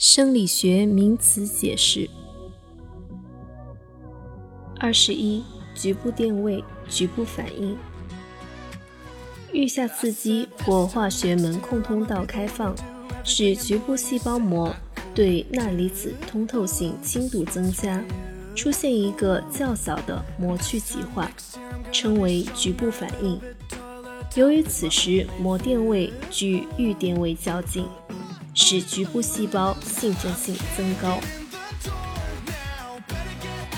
生理学名词解释。二十一，局部电位，局部反应。预下刺激或化学门控通道开放，使局部细胞膜对钠离子通透性轻度增加，出现一个较小的膜去极化，称为局部反应。由于此时膜电位距预电位较近。使局部细胞兴奋性增高。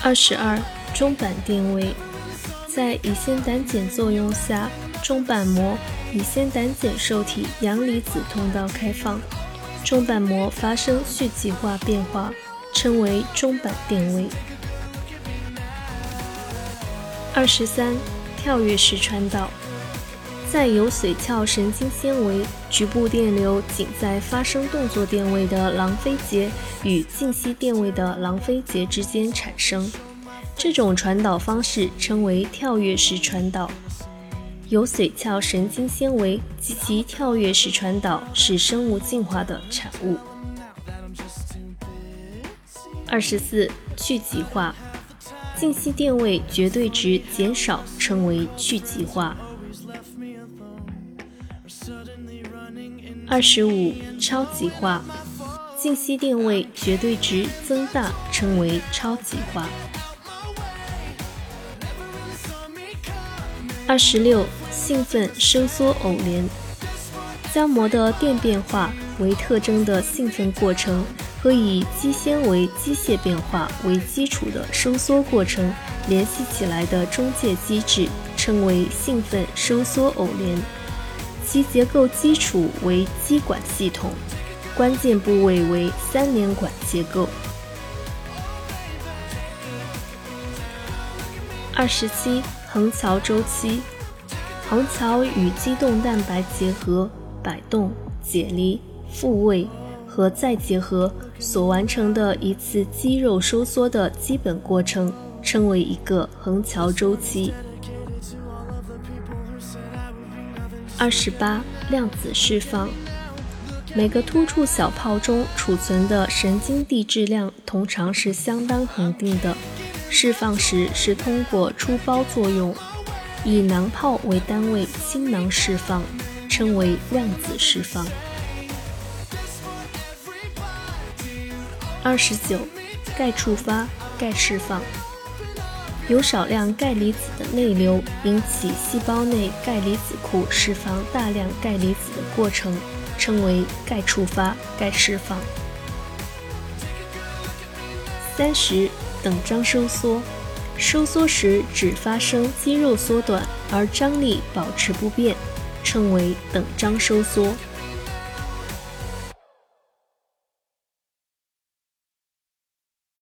二十二，中板电位，在乙酰胆碱作用下，中板膜乙酰胆碱受体阳离子通道开放，中板膜发生续极化变化，称为中板电位。二十三，跳跃式传导。在有髓鞘神经纤维局部电流仅在发生动作电位的朗菲结与静息电位的朗菲结之间产生，这种传导方式称为跳跃式传导。有髓鞘神经纤维及其跳跃式传导是生物进化的产物。二十四，去极化，静息电位绝对值减少称为去极化。二十五，超极化，静息电位绝对值增大，称为超极化。二十六，兴奋收缩偶联，将膜的电变化为特征的兴奋过程和以肌纤维机械变化为基础的收缩过程联系起来的中介机制，称为兴奋收缩偶联。其结构基础为基管系统，关键部位为三联管结构。二十七，横桥周期，横桥与肌动蛋白结合、摆动、解离、复位和再结合所完成的一次肌肉收缩的基本过程，称为一个横桥周期。二十八，量子释放。每个突触小泡中储存的神经递质量通常是相当恒定的，释放时是通过出胞作用，以囊泡为单位新囊释放，称为量子释放。二十九，钙触发，钙释放。有少量钙离子的内流引起细胞内钙离子库释放大量钙离子的过程，称为钙触发、钙释放。三十，等张收缩，收缩时只发生肌肉缩短，而张力保持不变，称为等张收缩。